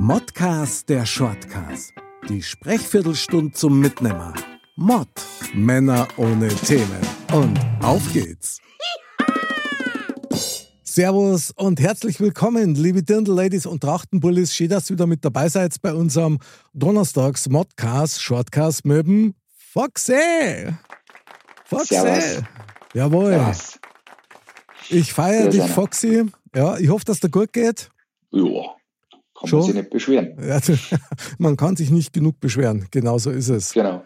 Modcast der Shortcast. Die Sprechviertelstunde zum Mitnehmer. Mod. Männer ohne Themen. Und auf geht's. Servus und herzlich willkommen, liebe Dirndl-Ladies und Trachtenbullis. Schön, dass ihr wieder mit dabei seid bei unserem Donnerstags Modcast, Shortcast Möben. Foxy! Foxy! Servus. Jawohl. Servus. Ich feiere dich. Foxy. Ja, ich hoffe, dass dir gut geht. Ja, kann Schon? man sich nicht beschweren. Ja, man kann sich nicht genug beschweren. Genau so ist es. Genau.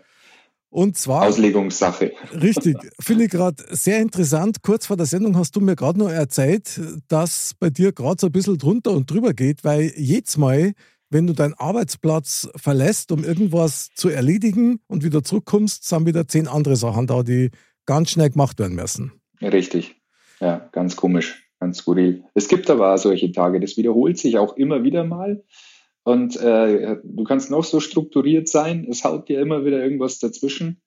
Und zwar, Auslegungssache. richtig, finde ich gerade sehr interessant. Kurz vor der Sendung hast du mir gerade noch erzählt, dass bei dir gerade so ein bisschen drunter und drüber geht, weil jedes Mal, wenn du deinen Arbeitsplatz verlässt, um irgendwas zu erledigen und wieder zurückkommst, sind wieder zehn andere Sachen da, die ganz schnell gemacht werden müssen. Richtig. Ja, ganz komisch, ganz skurril. Es gibt aber solche Tage, das wiederholt sich auch immer wieder mal. Und äh, du kannst noch so strukturiert sein, es haut dir immer wieder irgendwas dazwischen.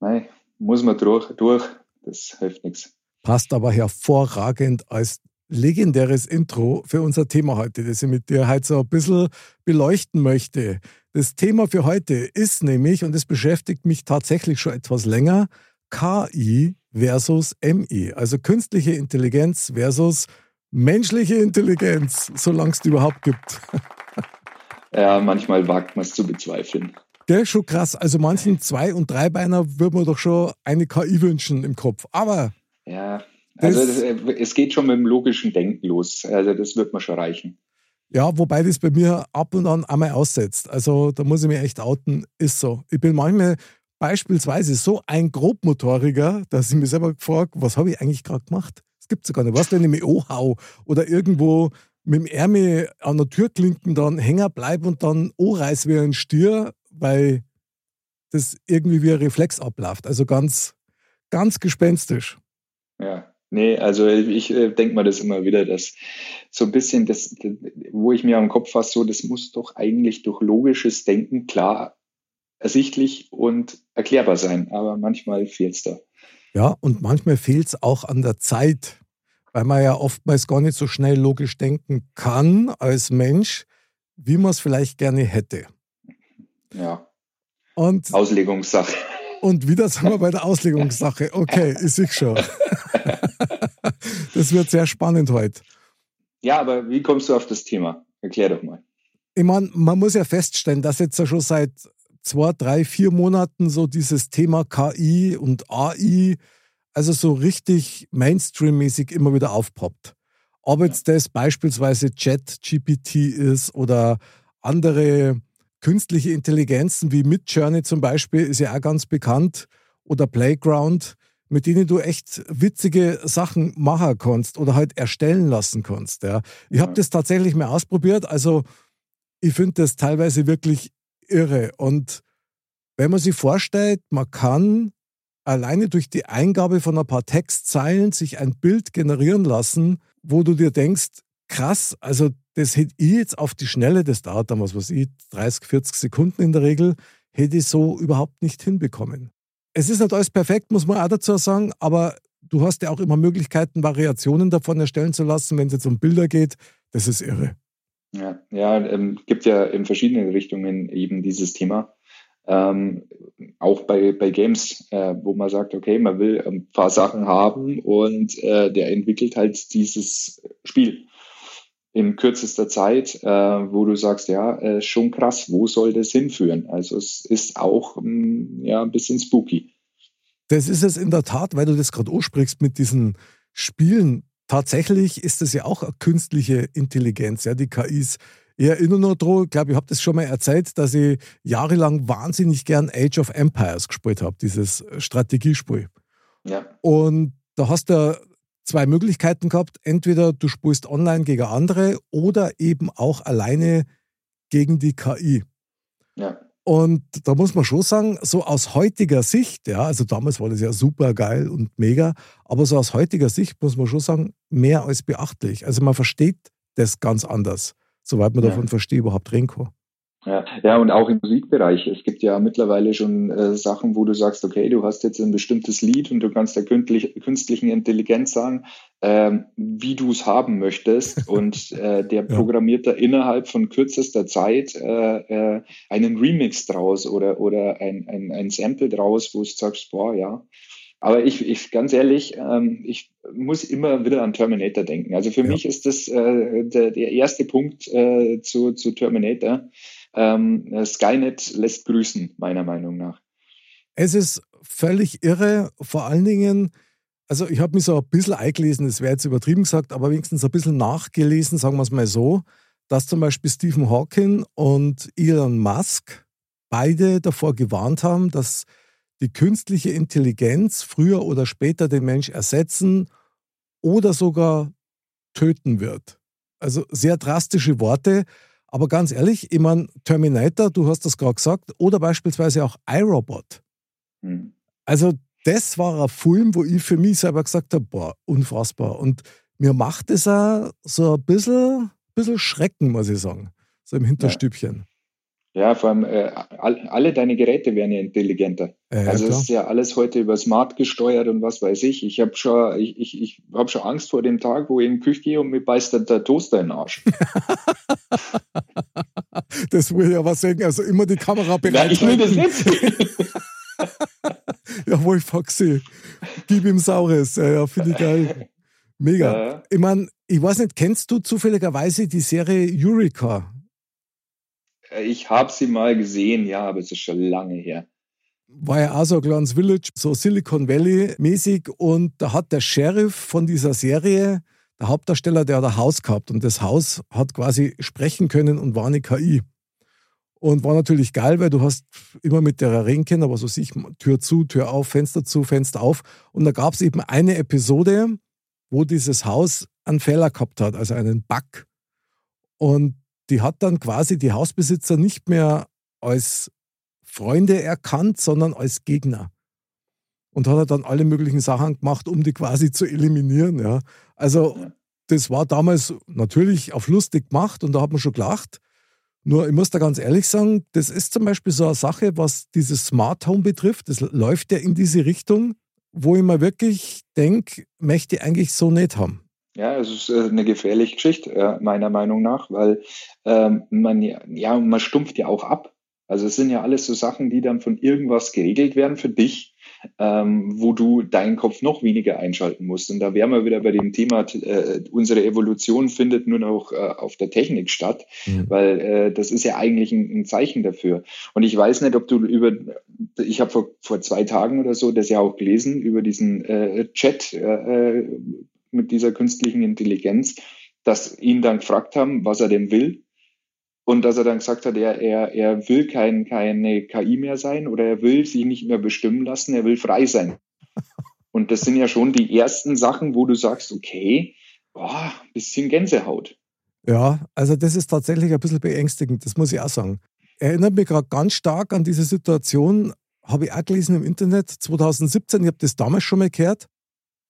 Nein, muss man durch, durch. Das hilft nichts. Passt aber hervorragend als legendäres Intro für unser Thema heute, das ich mit dir heute so ein bisschen beleuchten möchte. Das Thema für heute ist nämlich, und das beschäftigt mich tatsächlich schon etwas länger, KI versus MI, also künstliche Intelligenz versus menschliche Intelligenz, solange es die überhaupt gibt. Ja, manchmal wagt man es zu bezweifeln. Gell, schon krass. Also manchen Zwei- und Dreibeiner würde man doch schon eine KI wünschen im Kopf. Aber Ja, also Das- das, es geht schon mit dem logischen Denken los. Also das wird mir schon reichen. Ja, wobei das bei mir ab und an einmal aussetzt. Also da muss ich mich echt outen, ist so. Ich bin manchmal beispielsweise so ein Grobmotoriger, dass ich mir selber frage, was habe ich eigentlich gerade gemacht? Das gibt es gar nicht. Was, wenn ich mich anhau oder irgendwo mit dem Ärmel an der Türklinken dann hängen bleibe und dann anreiß wie ein Stier, weil das irgendwie wie ein Reflex abläuft. Also ganz, ganz gespenstisch. Ja, nee, also ich äh, denke mal das immer wieder, dass so ein bisschen das, wo ich mir am Kopf fasse, so, das muss doch eigentlich durch logisches Denken klar ersichtlich und erklärbar sein. Aber manchmal fehlt es da. Ja, und manchmal fehlt es auch an der Zeit, weil man ja oftmals gar nicht so schnell logisch denken kann als Mensch, wie man es vielleicht gerne hätte. Ja, Und, Auslegungssache. und wieder sind wir bei der Auslegungssache. Okay, ist ich schon. Das wird sehr spannend heute. Ja, aber wie kommst du auf das Thema? Erklär doch mal. Ich meine, man muss ja feststellen, dass jetzt ja schon seit zwei, drei, vier Monaten so dieses Thema KI und AI, also so richtig Mainstream-mäßig immer wieder aufpoppt. Ob jetzt das beispielsweise Chat-GPT ist oder andere künstliche Intelligenzen wie Midjourney zum Beispiel, ist ja auch ganz bekannt, oder Playground, mit denen du echt witzige Sachen machen kannst oder halt erstellen lassen kannst. Ja. Ich habe das tatsächlich mal ausprobiert, also ich finde das teilweise wirklich irre. Und wenn man sich vorstellt, man kann alleine durch die Eingabe von ein paar Textzeilen sich ein Bild generieren lassen, wo du dir denkst, krass, also das hätte ich jetzt auf die Schnelle, das dauert dann was weiß ich, 30, 40 Sekunden in der Regel, hätte ich so überhaupt nicht hinbekommen. Es ist nicht alles perfekt, muss man auch dazu sagen, aber du hast ja auch immer Möglichkeiten, Variationen davon erstellen zu lassen, wenn es jetzt um Bilder geht. Das ist irre. Ja, ja ähm, gibt ja in verschiedenen Richtungen eben dieses Thema. Ähm, auch bei, bei Games, äh, wo man sagt, okay, man will ein paar Sachen haben und äh, der entwickelt halt dieses Spiel in kürzester Zeit, äh, wo du sagst, ja, äh, schon krass, wo soll das hinführen? Also es ist auch ähm, ja, ein bisschen spooky. Das ist es in der Tat, weil du das gerade ansprichst mit diesen Spielen. Tatsächlich ist das ja auch eine künstliche Intelligenz, ja, die KIs. Ich erinnere noch daran, ich glaube, ich habe das schon mal erzählt, dass ich jahrelang wahnsinnig gern Age of Empires gespielt habe, dieses Strategiespiel. Ja, Und da hast du zwei Möglichkeiten gehabt. Entweder du spielst online gegen andere oder eben auch alleine gegen die KI. Ja. Und da muss man schon sagen, so aus heutiger Sicht, ja, also damals war das ja super geil und mega, aber so aus heutiger Sicht muss man schon sagen, mehr als beachtlich. Also man versteht das ganz anders, soweit man ja. davon versteht, überhaupt kann. Ja, ja, und auch im Musikbereich. Es gibt ja mittlerweile schon äh, Sachen, wo du sagst, okay, du hast jetzt ein bestimmtes Lied und du kannst der künstlich, künstlichen Intelligenz sagen, äh, wie du es haben möchtest. Und äh, der programmiert da innerhalb von kürzester Zeit äh, äh, einen Remix draus oder, oder ein, ein, ein Sample draus, wo du sagst, boah, ja. Aber ich, ich ganz ehrlich, ähm, ich muss immer wieder an Terminator denken. Also für ja. mich ist das äh, der, der erste Punkt äh, zu, zu Terminator ähm, Skynet lässt grüßen, meiner Meinung nach. Es ist völlig irre, vor allen Dingen, also ich habe mich so ein bisschen eingelesen, das wäre jetzt übertrieben gesagt, aber wenigstens ein bisschen nachgelesen, sagen wir es mal so, dass zum Beispiel Stephen Hawking und Elon Musk beide davor gewarnt haben, dass die künstliche Intelligenz früher oder später den Mensch ersetzen oder sogar töten wird. Also sehr drastische Worte. Aber ganz ehrlich, ich meine, Terminator, du hast das gerade gesagt, oder beispielsweise auch iRobot. Mhm. Also, das war ein Film, wo ich für mich selber gesagt habe: boah, unfassbar. Und mir macht es auch so ein bisschen, bisschen Schrecken, muss ich sagen, so im Hinterstübchen. Ja. Ja, vor allem äh, alle deine Geräte werden ja intelligenter. Ja, also es ist ja alles heute über Smart gesteuert und was weiß ich. Ich habe schon, ich, ich, ich hab schon Angst vor dem Tag, wo ich in die Küche gehe und mir beißt der, Toaster in den Arsch. das will ich aber sagen. Also immer die Kamera bereit. ich will das nicht. ja, wo ich Foxy. Gib ihm Saures. Ja, ja finde ich geil. Mega. Ja. Ich meine, ich weiß nicht, kennst du zufälligerweise die Serie Eureka? Äh, ich habe sie mal gesehen, ja, aber es ist schon lange her. War ja auch so ein kleines Village, so Silicon Valley mäßig. Und da hat der Sheriff von dieser Serie, der Hauptdarsteller, der hat ein Haus gehabt. Und das Haus hat quasi sprechen können und war eine KI. Und war natürlich geil, weil du hast immer mit der können, aber so sich Tür zu, Tür auf, Fenster zu, Fenster auf. Und da gab es eben eine Episode, wo dieses Haus einen Fehler gehabt hat, also einen Bug. Und die hat dann quasi die Hausbesitzer nicht mehr als Freunde erkannt, sondern als Gegner. Und hat dann alle möglichen Sachen gemacht, um die quasi zu eliminieren. Ja. Also das war damals natürlich auf lustig gemacht und da hat man schon gelacht. Nur ich muss da ganz ehrlich sagen, das ist zum Beispiel so eine Sache, was dieses Smart Home betrifft. Das läuft ja in diese Richtung, wo ich mir wirklich denke, möchte ich eigentlich so nicht haben. Ja, es ist äh, eine gefährliche Geschichte, äh, meiner Meinung nach, weil ähm, man ja, man stumpft ja auch ab. Also es sind ja alles so Sachen, die dann von irgendwas geregelt werden für dich, ähm, wo du deinen Kopf noch weniger einschalten musst. Und da wären wir wieder bei dem Thema, äh, unsere Evolution findet nur noch äh, auf der Technik statt, mhm. weil äh, das ist ja eigentlich ein, ein, Zeichen dafür. Und ich weiß nicht, ob du über, ich habe vor, vor zwei Tagen oder so das ja auch gelesen, über diesen äh, Chat äh, mit dieser künstlichen Intelligenz, dass ihn dann gefragt haben, was er denn will. Und dass er dann gesagt hat, er, er, er will kein, keine KI mehr sein oder er will sich nicht mehr bestimmen lassen, er will frei sein. Und das sind ja schon die ersten Sachen, wo du sagst, okay, boah, bisschen Gänsehaut. Ja, also das ist tatsächlich ein bisschen beängstigend, das muss ich auch sagen. Erinnert mich gerade ganz stark an diese Situation, habe ich auch gelesen im Internet 2017, ich habe das damals schon mal gehört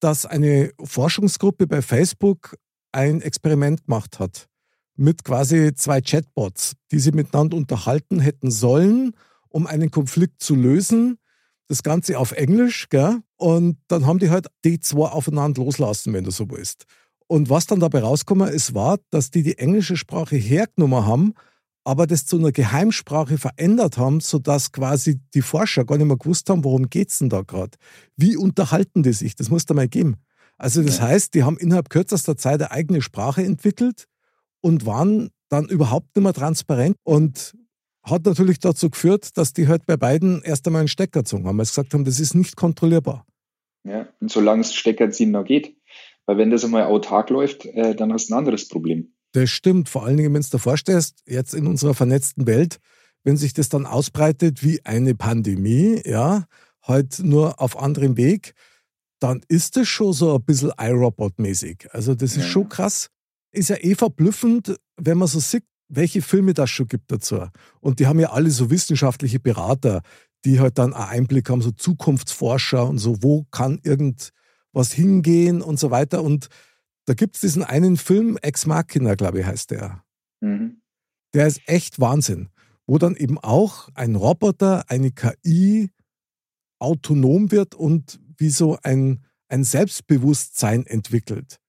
dass eine Forschungsgruppe bei Facebook ein Experiment gemacht hat mit quasi zwei Chatbots, die sie miteinander unterhalten hätten sollen, um einen Konflikt zu lösen. Das Ganze auf Englisch, gell? Und dann haben die halt die zwei aufeinander loslassen, wenn du so willst. Und was dann dabei rausgekommen ist, war, dass die die englische Sprache hergenommen haben aber das zu einer Geheimsprache verändert haben, sodass quasi die Forscher gar nicht mehr gewusst haben, worum geht es denn da gerade? Wie unterhalten die sich? Das muss da mal geben. Also das ja. heißt, die haben innerhalb kürzester Zeit eine eigene Sprache entwickelt und waren dann überhaupt nicht mehr transparent und hat natürlich dazu geführt, dass die halt bei beiden erst einmal einen Stecker gezogen haben, weil sie gesagt haben, das ist nicht kontrollierbar. Ja, und solange es Steckerziehen noch geht. Weil wenn das einmal autark läuft, äh, dann hast du ein anderes Problem. Das stimmt, vor allen Dingen, wenn du dir vorstellst, jetzt in unserer vernetzten Welt, wenn sich das dann ausbreitet wie eine Pandemie, ja, halt nur auf anderem Weg, dann ist das schon so ein bisschen iRobot-mäßig. Also das ist ja. schon krass. Ist ja eh verblüffend, wenn man so sieht, welche Filme das schon gibt dazu. Und die haben ja alle so wissenschaftliche Berater, die halt dann einen Einblick haben, so Zukunftsforscher und so, wo kann irgendwas hingehen und so weiter. Und da gibt es diesen einen Film, Ex Machina, glaube ich, heißt der. Mhm. Der ist echt Wahnsinn. Wo dann eben auch ein Roboter, eine KI autonom wird und wie so ein, ein Selbstbewusstsein entwickelt.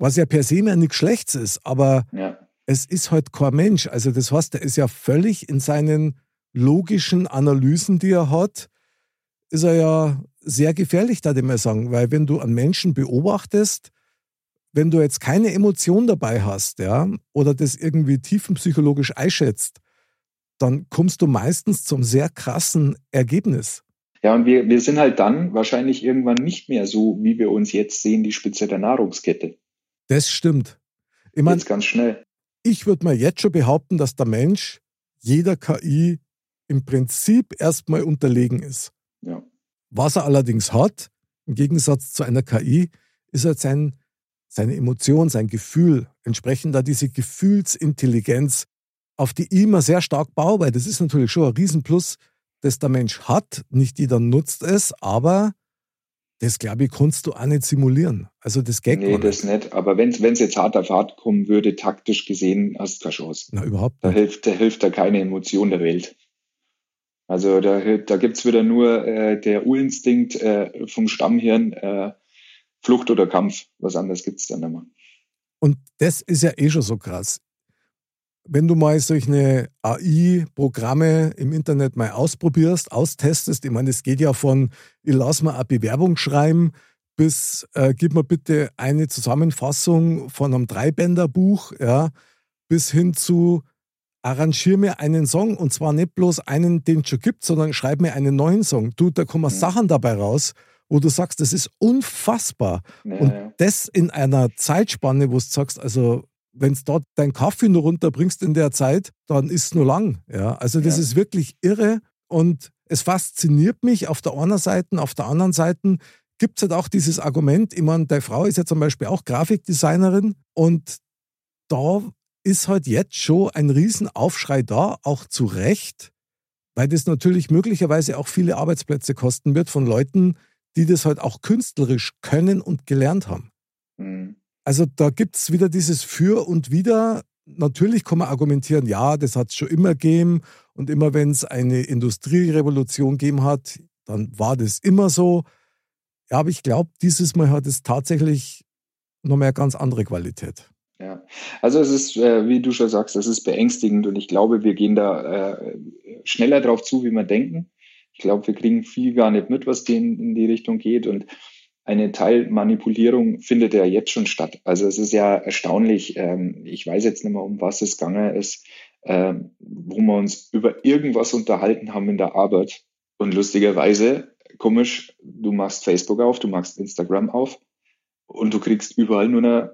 Was ja per se mehr nichts Schlechtes ist, aber ja. es ist halt kein Mensch. Also das heißt, er ist ja völlig in seinen logischen Analysen, die er hat, ist er ja sehr gefährlich, da ich mal sagen. Weil wenn du einen Menschen beobachtest, wenn du jetzt keine Emotion dabei hast, ja, oder das irgendwie tiefenpsychologisch einschätzt, dann kommst du meistens zum sehr krassen Ergebnis. Ja, und wir, wir sind halt dann wahrscheinlich irgendwann nicht mehr so, wie wir uns jetzt sehen, die Spitze der Nahrungskette. Das stimmt. Ich mein, jetzt ganz schnell. Ich würde mal jetzt schon behaupten, dass der Mensch jeder KI im Prinzip erstmal unterlegen ist. Ja. Was er allerdings hat, im Gegensatz zu einer KI, ist halt sein, seine Emotion, sein Gefühl, entsprechend da diese Gefühlsintelligenz, auf die ich immer sehr stark baue, weil das ist natürlich schon ein Riesenplus, das der Mensch hat. Nicht jeder nutzt es, aber das glaube ich, kannst du auch nicht simulieren. Also das geht Nee, das nicht. Aber wenn es jetzt hart auf hart kommen würde, taktisch gesehen, hast du keine Chance. Na, überhaupt nicht. Da hilft, da hilft da keine Emotion der Welt. Also da, da es wieder nur äh, der Urinstinkt äh, vom Stammhirn, äh, Flucht oder Kampf. Was anderes gibt es dann nicht mehr. Und das ist ja eh schon so krass wenn du mal solche AI-Programme im Internet mal ausprobierst, austestest, ich meine, es geht ja von, ich lass mal eine Bewerbung schreiben, bis äh, gib mir bitte eine Zusammenfassung von einem Dreibänderbuch, ja, bis hin zu arrangier mir einen Song und zwar nicht bloß einen, den es schon gibt, sondern schreib mir einen neuen Song. Du, da kommen mhm. Sachen dabei raus, wo du sagst, das ist unfassbar. Ja, und ja. das in einer Zeitspanne, wo du sagst, also wenn du dort deinen Kaffee nur runterbringst in der Zeit, dann ist es nur lang. Ja? Also das ja. ist wirklich irre und es fasziniert mich auf der einen Seite, auf der anderen Seite gibt es halt auch dieses Argument, ich meine, deine Frau ist ja zum Beispiel auch Grafikdesignerin und da ist halt jetzt schon ein Riesenaufschrei da, auch zu Recht, weil das natürlich möglicherweise auch viele Arbeitsplätze kosten wird von Leuten, die das halt auch künstlerisch können und gelernt haben. Mhm. Also da gibt es wieder dieses Für und Wider. Natürlich kann man argumentieren, ja, das hat es schon immer gegeben und immer wenn es eine Industrierevolution gegeben hat, dann war das immer so. Ja, aber ich glaube, dieses Mal hat es tatsächlich noch mehr ganz andere Qualität. Ja, also es ist, äh, wie du schon sagst, es ist beängstigend und ich glaube, wir gehen da äh, schneller drauf zu, wie wir denken. Ich glaube, wir kriegen viel gar nicht mit, was in, in die Richtung geht und eine Teilmanipulierung findet ja jetzt schon statt. Also es ist ja erstaunlich, ähm, ich weiß jetzt nicht mehr, um was es gegangen ist, ähm, wo wir uns über irgendwas unterhalten haben in der Arbeit. Und lustigerweise, komisch, du machst Facebook auf, du machst Instagram auf und du kriegst überall nur noch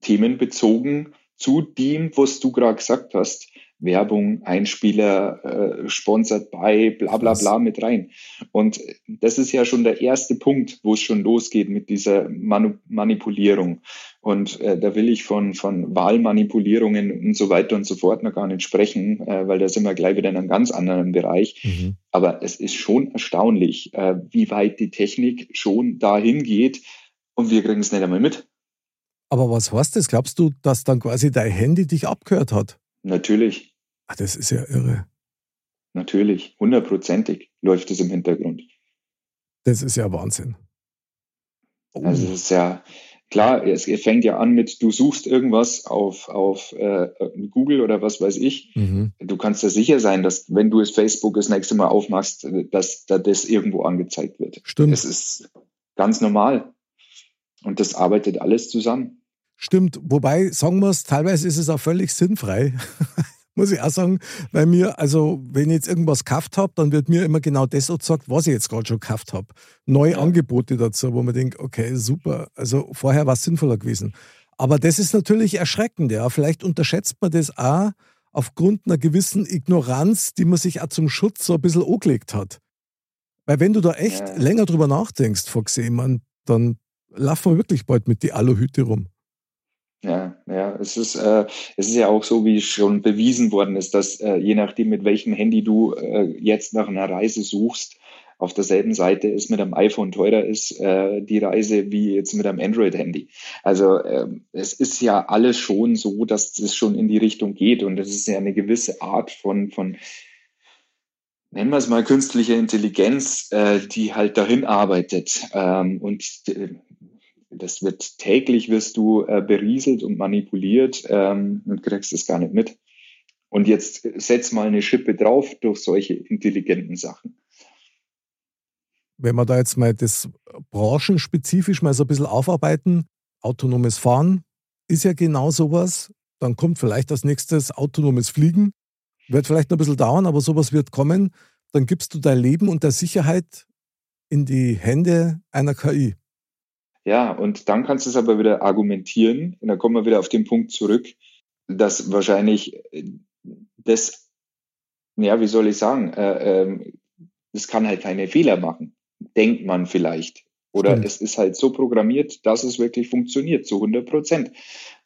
Themen bezogen zu dem, was du gerade gesagt hast. Werbung, Einspieler, äh, sponsert bei, bla bla bla mit rein. Und das ist ja schon der erste Punkt, wo es schon losgeht mit dieser Manu Manipulierung. Und äh, da will ich von, von Wahlmanipulierungen und so weiter und so fort noch gar nicht sprechen, äh, weil da sind wir gleich wieder in einem ganz anderen Bereich. Mhm. Aber es ist schon erstaunlich, äh, wie weit die Technik schon dahin geht und wir kriegen es nicht einmal mit. Aber was heißt das? Glaubst du, dass dann quasi dein Handy dich abgehört hat? Natürlich. Ach, das ist ja irre. Natürlich, hundertprozentig läuft es im Hintergrund. Das ist ja Wahnsinn. Oh. Also es ist ja klar, es fängt ja an mit, du suchst irgendwas auf, auf äh, Google oder was weiß ich. Mhm. Du kannst ja sicher sein, dass wenn du es Facebook das nächste Mal aufmachst, dass da das irgendwo angezeigt wird. Stimmt. Das ist ganz normal. Und das arbeitet alles zusammen. Stimmt, wobei, sagen wir es, teilweise ist es auch völlig sinnfrei. Muss ich auch sagen, weil mir, also wenn ich jetzt irgendwas gekauft habe, dann wird mir immer genau das gesagt, was ich jetzt gerade schon gekauft habe. Neue ja. Angebote dazu, wo man denkt, okay, super. Also vorher war es sinnvoller gewesen. Aber das ist natürlich erschreckend, ja. Vielleicht unterschätzt man das auch aufgrund einer gewissen Ignoranz, die man sich auch zum Schutz so ein bisschen angelegt hat. Weil wenn du da echt ja. länger drüber nachdenkst, Foxy, man, dann laufen wir wirklich bald mit die Aluhüte rum. Ja, ja, es ist, äh, es ist ja auch so, wie schon bewiesen worden ist, dass äh, je nachdem, mit welchem Handy du äh, jetzt nach einer Reise suchst, auf derselben Seite ist mit einem iPhone teurer ist äh, die Reise wie jetzt mit einem Android-Handy. Also ähm, es ist ja alles schon so, dass es schon in die Richtung geht und es ist ja eine gewisse Art von, von nennen wir es mal künstliche Intelligenz, äh, die halt dahin arbeitet. Ähm, und äh, das wird täglich wirst du äh, berieselt und manipuliert ähm, und kriegst es gar nicht mit. Und jetzt setz mal eine Schippe drauf durch solche intelligenten Sachen. Wenn wir da jetzt mal das branchenspezifisch mal so ein bisschen aufarbeiten, autonomes Fahren ist ja genau sowas. Dann kommt vielleicht als nächstes autonomes Fliegen. Wird vielleicht noch ein bisschen dauern, aber sowas wird kommen. Dann gibst du dein Leben und der Sicherheit in die Hände einer KI. Ja, und dann kannst du es aber wieder argumentieren. Und dann kommen wir wieder auf den Punkt zurück, dass wahrscheinlich das, ja, wie soll ich sagen, äh, äh, das kann halt keine Fehler machen, denkt man vielleicht. Oder Stimmt. es ist halt so programmiert, dass es wirklich funktioniert, zu 100 Prozent.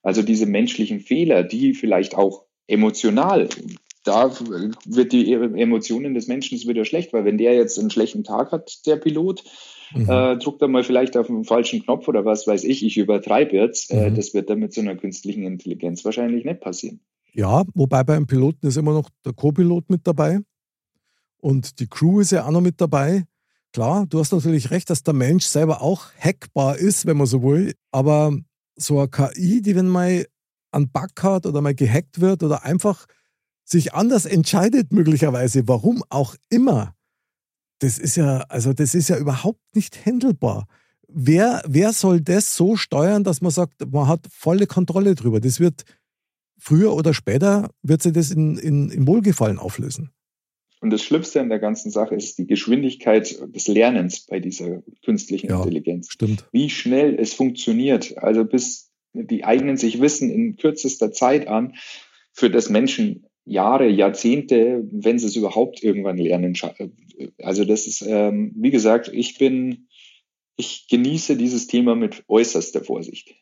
Also diese menschlichen Fehler, die vielleicht auch emotional, da wird die Emotionen des Menschen wieder schlecht, weil wenn der jetzt einen schlechten Tag hat, der Pilot, Mhm. Äh, druckt er mal vielleicht auf den falschen Knopf oder was weiß ich, ich übertreibe jetzt. Äh, mhm. das wird dann mit so einer künstlichen Intelligenz wahrscheinlich nicht passieren. Ja, wobei beim Piloten ist immer noch der Co-Pilot mit dabei und die Crew ist ja auch noch mit dabei. Klar, du hast natürlich recht, dass der Mensch selber auch hackbar ist, wenn man so will, aber so eine KI, die wenn mal einen Bug hat oder mal gehackt wird oder einfach sich anders entscheidet möglicherweise, warum auch immer, das ist ja, also das ist ja überhaupt nicht handelbar. Wer, wer soll das so steuern, dass man sagt, man hat volle Kontrolle drüber? Das wird früher oder später wird sich das in, in, in Wohlgefallen auflösen. Und das Schlimmste an der ganzen Sache ist die Geschwindigkeit des Lernens bei dieser künstlichen ja, Intelligenz. Stimmt. Wie schnell es funktioniert. Also bis die eignen sich Wissen in kürzester Zeit an, für das Menschen Jahre, Jahrzehnte, wenn sie es überhaupt irgendwann lernen. Also das ist, ähm, wie gesagt, ich bin, ich genieße dieses Thema mit äußerster Vorsicht.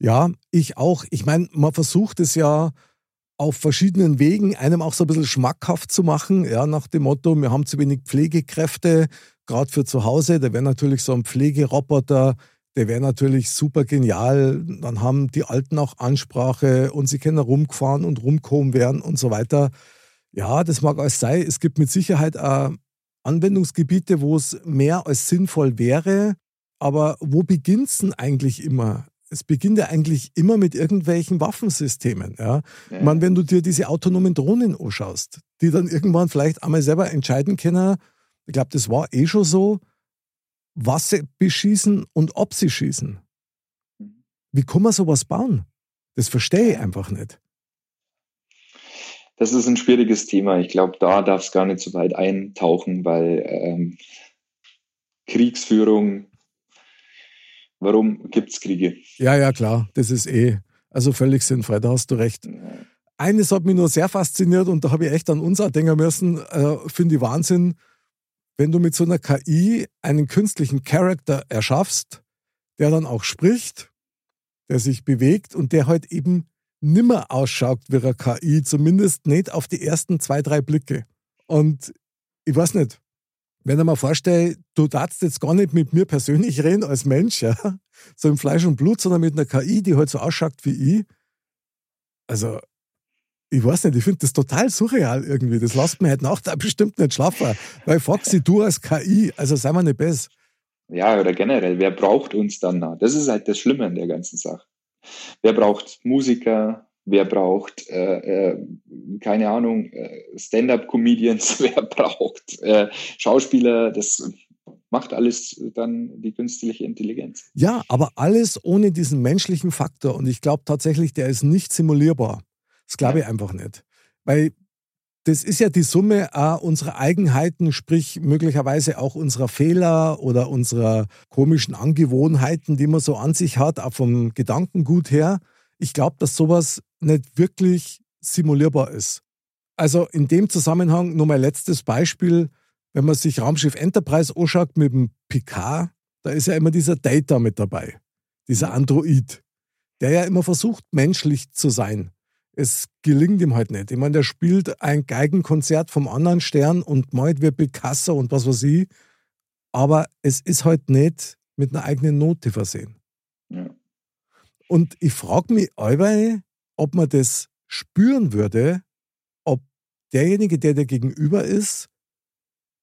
Ja, ich auch. Ich meine, man versucht es ja auf verschiedenen Wegen, einem auch so ein bisschen schmackhaft zu machen, ja, nach dem Motto, wir haben zu wenig Pflegekräfte, gerade für zu Hause. Da wäre natürlich so ein Pflegeroboter der wäre natürlich super genial. Dann haben die Alten auch Ansprache und sie können rumgefahren und rumkommen werden und so weiter. Ja, das mag alles sein. Es gibt mit Sicherheit auch Anwendungsgebiete, wo es mehr als sinnvoll wäre. Aber wo beginnt es denn eigentlich immer? Es beginnt ja eigentlich immer mit irgendwelchen Waffensystemen. Ja? ja. Ich meine, wenn du dir diese autonomen Drohnen anschaust, die dann irgendwann vielleicht einmal selber entscheiden können, ich glaube, das war eh schon so, was sie beschießen und ob sie schießen. Wie kann man sowas bauen? Das verstehe ich einfach nicht. Das ist ein schwieriges Thema. Ich glaube, da darf es gar nicht so weit eintauchen, weil ähm, Kriegsführung, warum gibt es Kriege? Ja, ja, klar, das ist eh. Also völlig sinnfrei, da hast du recht. Eines hat mich nur sehr fasziniert und da habe ich echt an uns auch denken müssen, äh, finde ich Wahnsinn wenn du mit so einer KI einen künstlichen Charakter erschaffst, der dann auch spricht, der sich bewegt und der halt eben nimmer ausschaut wie eine KI, zumindest nicht auf die ersten zwei, drei Blicke. Und ich weiß nicht, wenn ich mir vorstelle, du darfst jetzt gar nicht mit mir persönlich reden als Mensch, ja, so im Fleisch und Blut, sondern mit einer KI, die halt so ausschaut wie ich. Also, ich weiß nicht, ich finde das total surreal irgendwie. Das lässt mir heute Nacht bestimmt nicht schlafen. Weil Foxy, du als KI, also sei mal nicht besser. Ja, oder generell, wer braucht uns dann noch? Das ist halt das Schlimme an der ganzen Sache. Wer braucht Musiker? Wer braucht, äh, äh, keine Ahnung, äh, Stand-up-Comedians? Wer braucht äh, Schauspieler? Das macht alles dann die künstliche Intelligenz. Ja, aber alles ohne diesen menschlichen Faktor. Und ich glaube tatsächlich, der ist nicht simulierbar. Das glaube ich einfach nicht. Weil das ist ja die Summe auch unserer Eigenheiten, sprich möglicherweise auch unserer Fehler oder unserer komischen Angewohnheiten, die man so an sich hat, auch vom Gedankengut her. Ich glaube, dass sowas nicht wirklich simulierbar ist. Also in dem Zusammenhang nur mein letztes Beispiel. wenn man sich Raumschiff Enterprise anschaut mit dem Picard, da ist ja immer dieser Data mit dabei, dieser Android, der ja immer versucht, menschlich zu sein. Es gelingt ihm halt nicht. Ich meine, der spielt ein Geigenkonzert vom anderen Stern und malt wie Picasso und was weiß ich, aber es ist halt nicht mit einer eigenen Note versehen. Ja. Und ich frage mich allweil, ob man das spüren würde, ob derjenige, der dir gegenüber ist,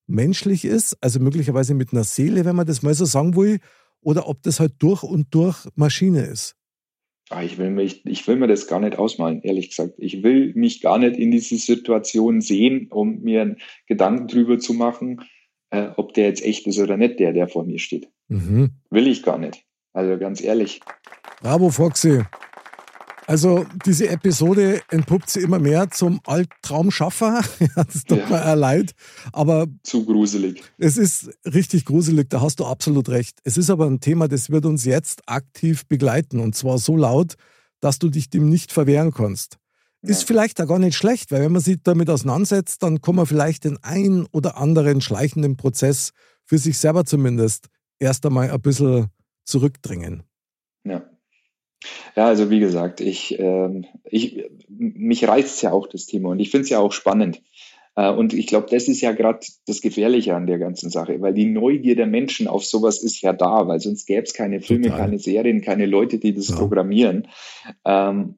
menschlich ist, also möglicherweise mit einer Seele, wenn man das mal so sagen will, oder ob das halt durch und durch Maschine ist. Ah, ich, will mich, ich will mir das gar nicht ausmalen, ehrlich gesagt. Ich will mich gar nicht in diese Situation sehen, um mir Gedanken drüber zu machen, äh, ob der jetzt echt ist oder nicht, der, der vor mir steht. Mhm. Will ich gar nicht. Also ganz ehrlich. Bravo, Foxy. Also diese Episode entpuppt sie immer mehr zum Albtraumschaffer. das tut ja. mir leid. Aber zu gruselig. Es ist richtig gruselig, da hast du absolut recht. Es ist aber ein Thema, das wird uns jetzt aktiv begleiten. Und zwar so laut, dass du dich dem nicht verwehren kannst. Ja. Ist vielleicht da gar nicht schlecht, weil wenn man sich damit auseinandersetzt, dann kann man vielleicht den ein oder anderen schleichenden Prozess für sich selber zumindest erst einmal ein bisschen zurückdrängen. Ja. Ja, also wie gesagt, ich, äh, ich mich reizt ja auch das Thema und ich finde es ja auch spannend. Äh, und ich glaube, das ist ja gerade das Gefährliche an der ganzen Sache, weil die Neugier der Menschen auf sowas ist ja da, weil sonst gäbe es keine Filme, Total. keine Serien, keine Leute, die das ja. programmieren. Ähm,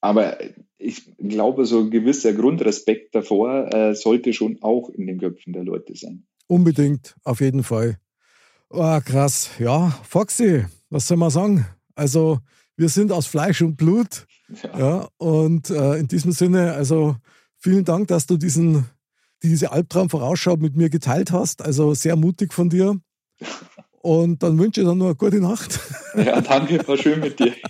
aber ich glaube, so ein gewisser Grundrespekt davor äh, sollte schon auch in den Köpfen der Leute sein. Unbedingt, auf jeden Fall. Oh, krass. Ja, Foxy, was soll man sagen? Also, wir sind aus Fleisch und Blut. Ja. ja und äh, in diesem Sinne, also vielen Dank, dass du diesen, diese Albtraum-Vorausschau mit mir geteilt hast. Also sehr mutig von dir. Und dann wünsche ich dir nur eine gute Nacht. Ja, danke, war schön mit dir.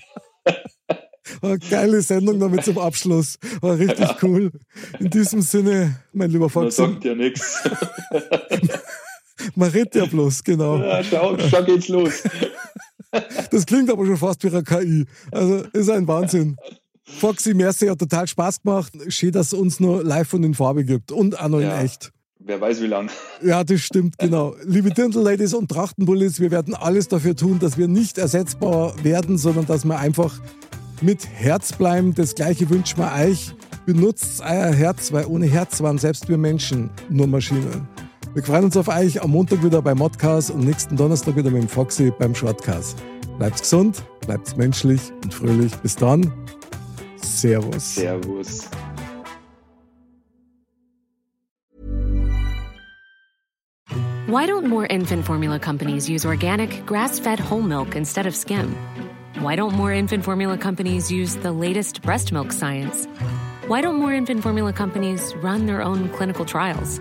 Eine geile Sendung damit zum Abschluss. War richtig ja. cool. In diesem Sinne, mein lieber Fox. Man sagt ja nichts. Man redet ja bloß, genau. Ja, schau, schau geht's los. Das klingt aber schon fast wie eine KI. Also ist ein Wahnsinn. Foxy, merci, hat total Spaß gemacht. Schön, dass es uns nur live und in Farbe gibt und auch noch ja, in echt. Wer weiß wie lang. Ja, das stimmt, genau. Liebe Dirndl-Ladies und Trachtenbullis, wir werden alles dafür tun, dass wir nicht ersetzbar werden, sondern dass wir einfach mit Herz bleiben. Das gleiche wünschen wir euch. Benutzt euer Herz, weil ohne Herz waren selbst wir Menschen nur Maschinen. Wir freuen uns auf euch am Montag wieder bei Modcast und nächsten Donnerstag wieder mit dem Foxy beim Shortcast. Bleibt gesund, bleibt menschlich und fröhlich. Bis dann. Servus. Servus. Why don't more infant formula companies use organic, grass-fed whole milk instead of skim? Why don't more infant formula companies use the latest breast milk science? Why don't more infant formula companies run their own clinical trials?